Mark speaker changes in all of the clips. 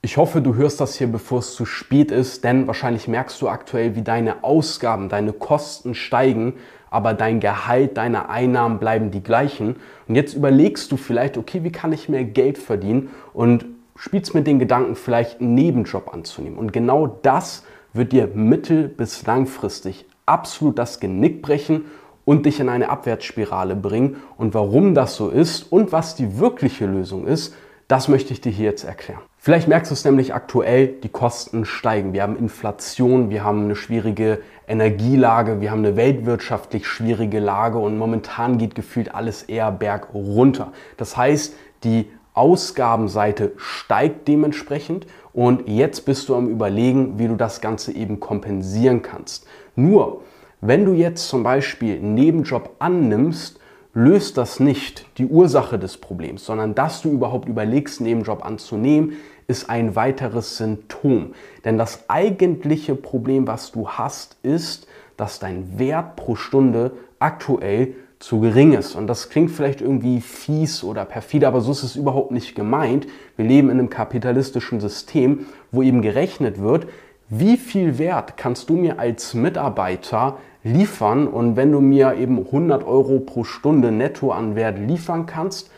Speaker 1: Ich hoffe, du hörst das hier, bevor es zu spät ist, denn wahrscheinlich merkst du aktuell, wie deine Ausgaben, deine Kosten steigen, aber dein Gehalt, deine Einnahmen bleiben die gleichen. Und jetzt überlegst du vielleicht, okay, wie kann ich mehr Geld verdienen und spielst mit den Gedanken, vielleicht einen Nebenjob anzunehmen. Und genau das wird dir mittel- bis langfristig absolut das Genick brechen und dich in eine Abwärtsspirale bringen. Und warum das so ist und was die wirkliche Lösung ist, das möchte ich dir hier jetzt erklären. Vielleicht merkst du es nämlich aktuell, die Kosten steigen. Wir haben Inflation, wir haben eine schwierige Energielage, wir haben eine weltwirtschaftlich schwierige Lage und momentan geht gefühlt alles eher bergunter. Das heißt, die Ausgabenseite steigt dementsprechend und jetzt bist du am Überlegen, wie du das Ganze eben kompensieren kannst. Nur, wenn du jetzt zum Beispiel einen Nebenjob annimmst, löst das nicht die Ursache des Problems, sondern dass du überhaupt überlegst, einen Nebenjob anzunehmen, ist ein weiteres Symptom. Denn das eigentliche Problem, was du hast, ist, dass dein Wert pro Stunde aktuell zu gering ist. Und das klingt vielleicht irgendwie fies oder perfide, aber so ist es überhaupt nicht gemeint. Wir leben in einem kapitalistischen System, wo eben gerechnet wird, wie viel Wert kannst du mir als Mitarbeiter liefern und wenn du mir eben 100 Euro pro Stunde netto an Wert liefern kannst,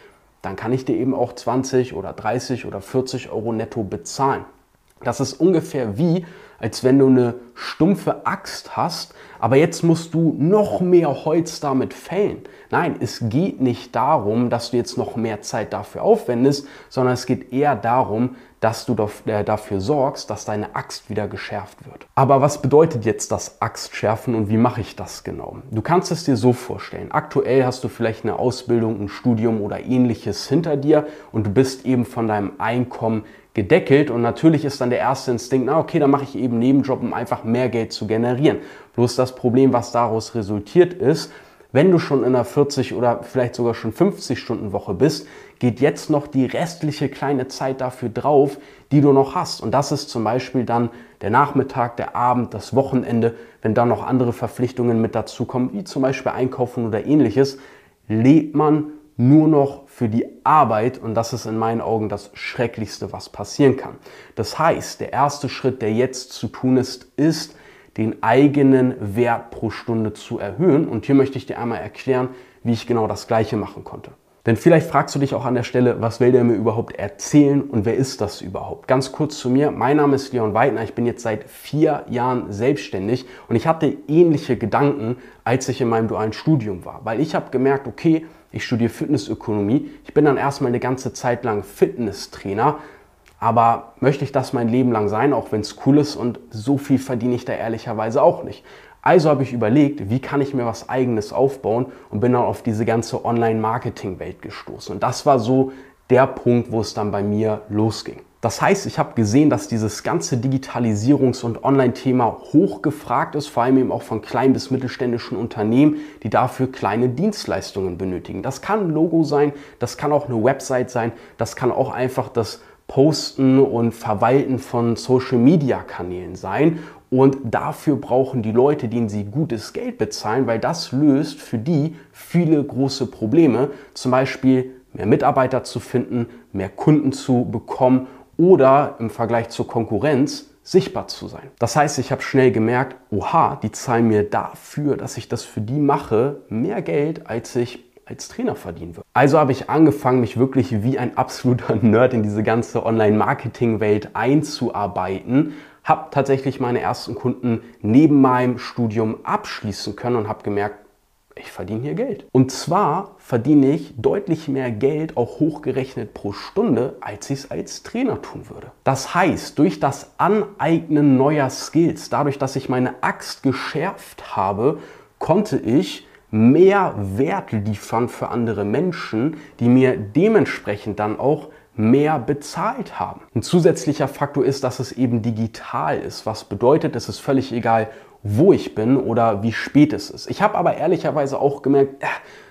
Speaker 1: dann kann ich dir eben auch 20 oder 30 oder 40 Euro netto bezahlen. Das ist ungefähr wie, als wenn du eine stumpfe Axt hast, aber jetzt musst du noch mehr Holz damit fällen. Nein, es geht nicht darum, dass du jetzt noch mehr Zeit dafür aufwendest, sondern es geht eher darum, dass du äh, dafür sorgst, dass deine Axt wieder geschärft wird. Aber was bedeutet jetzt das Axtschärfen und wie mache ich das genau? Du kannst es dir so vorstellen. Aktuell hast du vielleicht eine Ausbildung, ein Studium oder ähnliches hinter dir und du bist eben von deinem Einkommen gedeckelt und natürlich ist dann der erste Instinkt, na okay, dann mache ich eben Nebenjob, um einfach mehr Geld zu generieren. Bloß das Problem, was daraus resultiert ist, wenn du schon in einer 40 oder vielleicht sogar schon 50 Stunden Woche bist, geht jetzt noch die restliche kleine Zeit dafür drauf, die du noch hast. Und das ist zum Beispiel dann der Nachmittag, der Abend, das Wochenende, wenn dann noch andere Verpflichtungen mit dazukommen, wie zum Beispiel Einkaufen oder ähnliches, lebt man nur noch für die Arbeit und das ist in meinen Augen das Schrecklichste, was passieren kann. Das heißt, der erste Schritt, der jetzt zu tun ist, ist, den eigenen Wert pro Stunde zu erhöhen. Und hier möchte ich dir einmal erklären, wie ich genau das Gleiche machen konnte. Denn vielleicht fragst du dich auch an der Stelle, was will der mir überhaupt erzählen und wer ist das überhaupt? Ganz kurz zu mir, mein Name ist Leon Weidner, ich bin jetzt seit vier Jahren selbstständig und ich hatte ähnliche Gedanken, als ich in meinem dualen Studium war. Weil ich habe gemerkt, okay, ich studiere Fitnessökonomie, ich bin dann erstmal eine ganze Zeit lang Fitnesstrainer, aber möchte ich das mein Leben lang sein, auch wenn es cool ist und so viel verdiene ich da ehrlicherweise auch nicht. Also habe ich überlegt, wie kann ich mir was eigenes aufbauen und bin dann auf diese ganze Online-Marketing-Welt gestoßen. Und das war so der Punkt, wo es dann bei mir losging. Das heißt, ich habe gesehen, dass dieses ganze Digitalisierungs- und Online-Thema hochgefragt ist, vor allem eben auch von kleinen bis mittelständischen Unternehmen, die dafür kleine Dienstleistungen benötigen. Das kann ein Logo sein, das kann auch eine Website sein, das kann auch einfach das Posten und Verwalten von Social-Media-Kanälen sein. Und dafür brauchen die Leute, denen sie gutes Geld bezahlen, weil das löst für die viele große Probleme. Zum Beispiel mehr Mitarbeiter zu finden, mehr Kunden zu bekommen oder im Vergleich zur Konkurrenz sichtbar zu sein. Das heißt, ich habe schnell gemerkt, oha, die zahlen mir dafür, dass ich das für die mache, mehr Geld, als ich als Trainer verdienen wird. Also habe ich angefangen, mich wirklich wie ein absoluter Nerd in diese ganze Online-Marketing-Welt einzuarbeiten, habe tatsächlich meine ersten Kunden neben meinem Studium abschließen können und habe gemerkt, ich verdiene hier Geld. Und zwar verdiene ich deutlich mehr Geld, auch hochgerechnet pro Stunde, als ich es als Trainer tun würde. Das heißt, durch das Aneignen neuer Skills, dadurch, dass ich meine Axt geschärft habe, konnte ich mehr Wert liefern für andere Menschen, die mir dementsprechend dann auch mehr bezahlt haben. Ein zusätzlicher Faktor ist, dass es eben digital ist, was bedeutet, es ist völlig egal, wo ich bin oder wie spät es ist. Ich habe aber ehrlicherweise auch gemerkt, äh,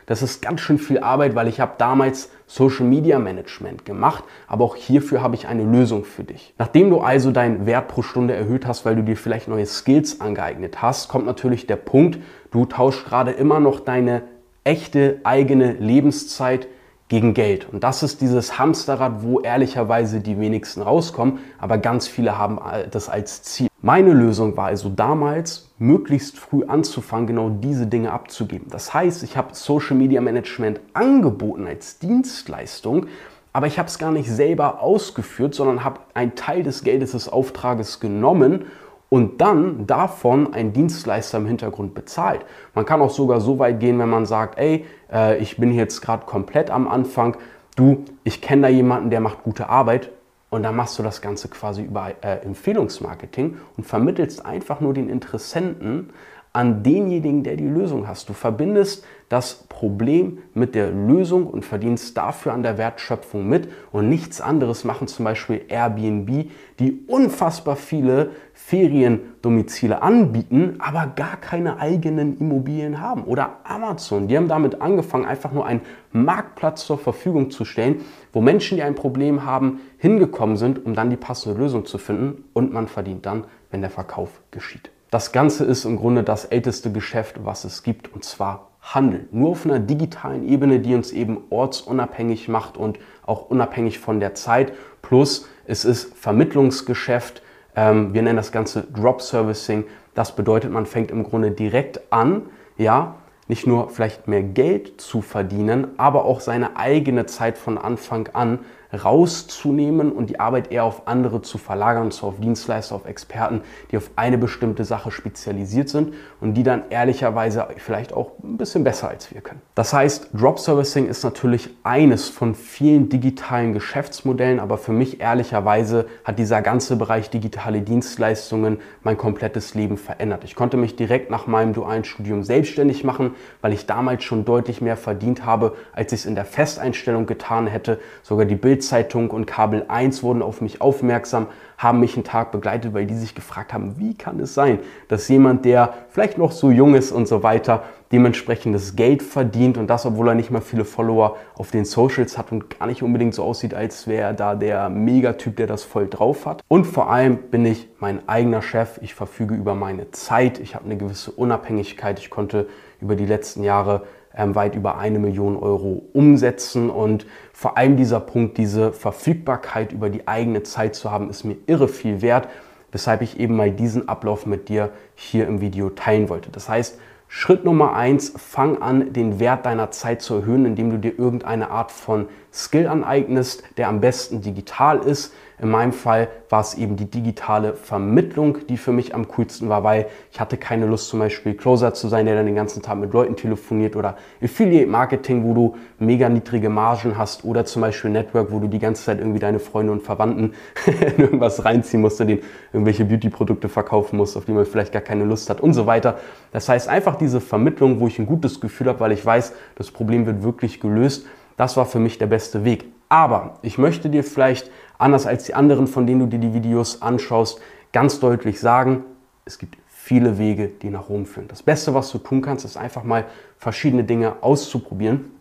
Speaker 1: das ist ganz schön viel Arbeit, weil ich habe damals Social Media Management gemacht, aber auch hierfür habe ich eine Lösung für dich. Nachdem du also deinen Wert pro Stunde erhöht hast, weil du dir vielleicht neue Skills angeeignet hast, kommt natürlich der Punkt, du tauschst gerade immer noch deine echte eigene Lebenszeit gegen Geld. Und das ist dieses Hamsterrad, wo ehrlicherweise die wenigsten rauskommen, aber ganz viele haben das als Ziel. Meine Lösung war also damals, möglichst früh anzufangen, genau diese Dinge abzugeben. Das heißt, ich habe Social Media Management angeboten als Dienstleistung, aber ich habe es gar nicht selber ausgeführt, sondern habe einen Teil des Geldes des Auftrages genommen und dann davon ein Dienstleister im Hintergrund bezahlt. Man kann auch sogar so weit gehen, wenn man sagt, ey, äh, ich bin jetzt gerade komplett am Anfang, du, ich kenne da jemanden, der macht gute Arbeit und dann machst du das Ganze quasi über äh, Empfehlungsmarketing und vermittelst einfach nur den Interessenten an denjenigen, der die Lösung hast. Du verbindest das Problem mit der Lösung und verdienst dafür an der Wertschöpfung mit. Und nichts anderes machen zum Beispiel Airbnb, die unfassbar viele Feriendomizile anbieten, aber gar keine eigenen Immobilien haben. Oder Amazon, die haben damit angefangen, einfach nur einen Marktplatz zur Verfügung zu stellen, wo Menschen, die ein Problem haben, hingekommen sind, um dann die passende Lösung zu finden. Und man verdient dann, wenn der Verkauf geschieht. Das Ganze ist im Grunde das älteste Geschäft, was es gibt, und zwar Handel. Nur auf einer digitalen Ebene, die uns eben ortsunabhängig macht und auch unabhängig von der Zeit. Plus es ist Vermittlungsgeschäft. Ähm, wir nennen das Ganze Drop Servicing. Das bedeutet, man fängt im Grunde direkt an, ja, nicht nur vielleicht mehr Geld zu verdienen, aber auch seine eigene Zeit von Anfang an rauszunehmen und die Arbeit eher auf andere zu verlagern, und auf Dienstleister, auf Experten, die auf eine bestimmte Sache spezialisiert sind und die dann ehrlicherweise vielleicht auch ein bisschen besser als wir können. Das heißt, Drop Servicing ist natürlich eines von vielen digitalen Geschäftsmodellen, aber für mich ehrlicherweise hat dieser ganze Bereich digitale Dienstleistungen mein komplettes Leben verändert. Ich konnte mich direkt nach meinem dualen Studium selbstständig machen, weil ich damals schon deutlich mehr verdient habe, als ich es in der Festeinstellung getan hätte. Sogar die Bild Bildzeitung und Kabel 1 wurden auf mich aufmerksam, haben mich einen Tag begleitet, weil die sich gefragt haben, wie kann es sein, dass jemand, der vielleicht noch so jung ist und so weiter, dementsprechendes Geld verdient und das, obwohl er nicht mal viele Follower auf den Socials hat und gar nicht unbedingt so aussieht, als wäre er da der Megatyp, der das voll drauf hat. Und vor allem bin ich mein eigener Chef. Ich verfüge über meine Zeit. Ich habe eine gewisse Unabhängigkeit. Ich konnte über die letzten Jahre weit über eine Million Euro umsetzen. Und vor allem dieser Punkt, diese Verfügbarkeit über die eigene Zeit zu haben, ist mir irre viel wert, weshalb ich eben mal diesen Ablauf mit dir hier im Video teilen wollte. Das heißt, Schritt Nummer eins, fang an, den Wert deiner Zeit zu erhöhen, indem du dir irgendeine Art von Skill aneignest, der am besten digital ist. In meinem Fall war es eben die digitale Vermittlung, die für mich am coolsten war, weil ich hatte keine Lust zum Beispiel Closer zu sein, der dann den ganzen Tag mit Leuten telefoniert oder Affiliate Marketing, wo du mega niedrige Margen hast oder zum Beispiel Network, wo du die ganze Zeit irgendwie deine Freunde und Verwandten in irgendwas reinziehen musst, denen irgendwelche Beauty-Produkte verkaufen musst, auf die man vielleicht gar keine Lust hat und so weiter. Das heißt einfach diese Vermittlung, wo ich ein gutes Gefühl habe, weil ich weiß, das Problem wird wirklich gelöst. Das war für mich der beste Weg. Aber ich möchte dir vielleicht anders als die anderen, von denen du dir die Videos anschaust, ganz deutlich sagen, es gibt viele Wege, die nach Rom führen. Das Beste, was du tun kannst, ist einfach mal verschiedene Dinge auszuprobieren.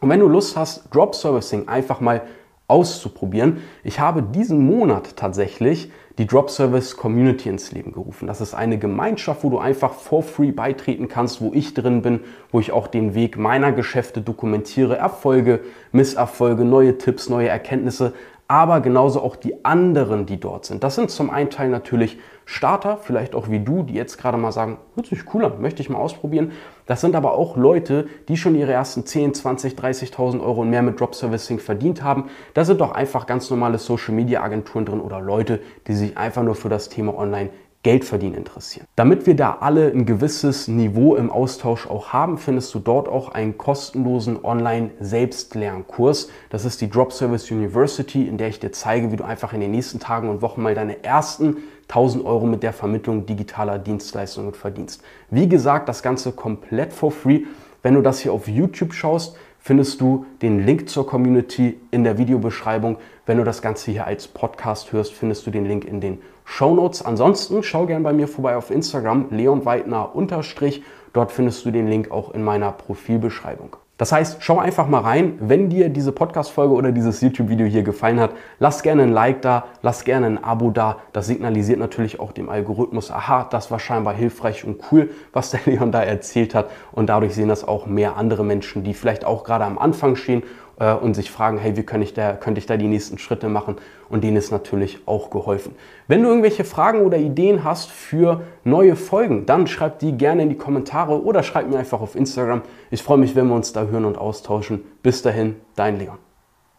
Speaker 1: Und wenn du Lust hast, Drop Servicing einfach mal auszuprobieren, ich habe diesen Monat tatsächlich die Drop Service Community ins Leben gerufen. Das ist eine Gemeinschaft, wo du einfach for free beitreten kannst, wo ich drin bin, wo ich auch den Weg meiner Geschäfte dokumentiere, Erfolge, Misserfolge, neue Tipps, neue Erkenntnisse, aber genauso auch die anderen, die dort sind. Das sind zum einen Teil natürlich Starter, vielleicht auch wie du, die jetzt gerade mal sagen, hört sich cool an, möchte ich mal ausprobieren. Das sind aber auch Leute, die schon ihre ersten 10, 20, 30.000 Euro und mehr mit Drop Servicing verdient haben. Da sind doch einfach ganz normale Social Media Agenturen drin oder Leute, die sich einfach nur für das Thema Online Geldverdienen interessieren. Damit wir da alle ein gewisses Niveau im Austausch auch haben, findest du dort auch einen kostenlosen Online-Selbstlernkurs. Das ist die Drop Service University, in der ich dir zeige, wie du einfach in den nächsten Tagen und Wochen mal deine ersten 1000 Euro mit der Vermittlung digitaler Dienstleistungen verdienst. Wie gesagt, das Ganze komplett for free. Wenn du das hier auf YouTube schaust, findest du den Link zur Community in der Videobeschreibung. Wenn du das Ganze hier als Podcast hörst, findest du den Link in den Show Notes. Ansonsten schau gerne bei mir vorbei auf Instagram, leonweidner unterstrich. Dort findest du den Link auch in meiner Profilbeschreibung. Das heißt, schau einfach mal rein. Wenn dir diese Podcast-Folge oder dieses YouTube-Video hier gefallen hat, lass gerne ein Like da, lass gerne ein Abo da. Das signalisiert natürlich auch dem Algorithmus, aha, das war scheinbar hilfreich und cool, was der Leon da erzählt hat. Und dadurch sehen das auch mehr andere Menschen, die vielleicht auch gerade am Anfang stehen äh, und sich fragen, hey, wie könnte ich, da, könnte ich da die nächsten Schritte machen? Und denen ist natürlich auch geholfen. Wenn du irgendwelche Fragen oder Ideen hast für neue Folgen, dann schreib die gerne in die Kommentare oder schreib mir einfach auf Instagram. Ich freue mich, wenn wir uns da hören und austauschen. Bis dahin, dein Leon.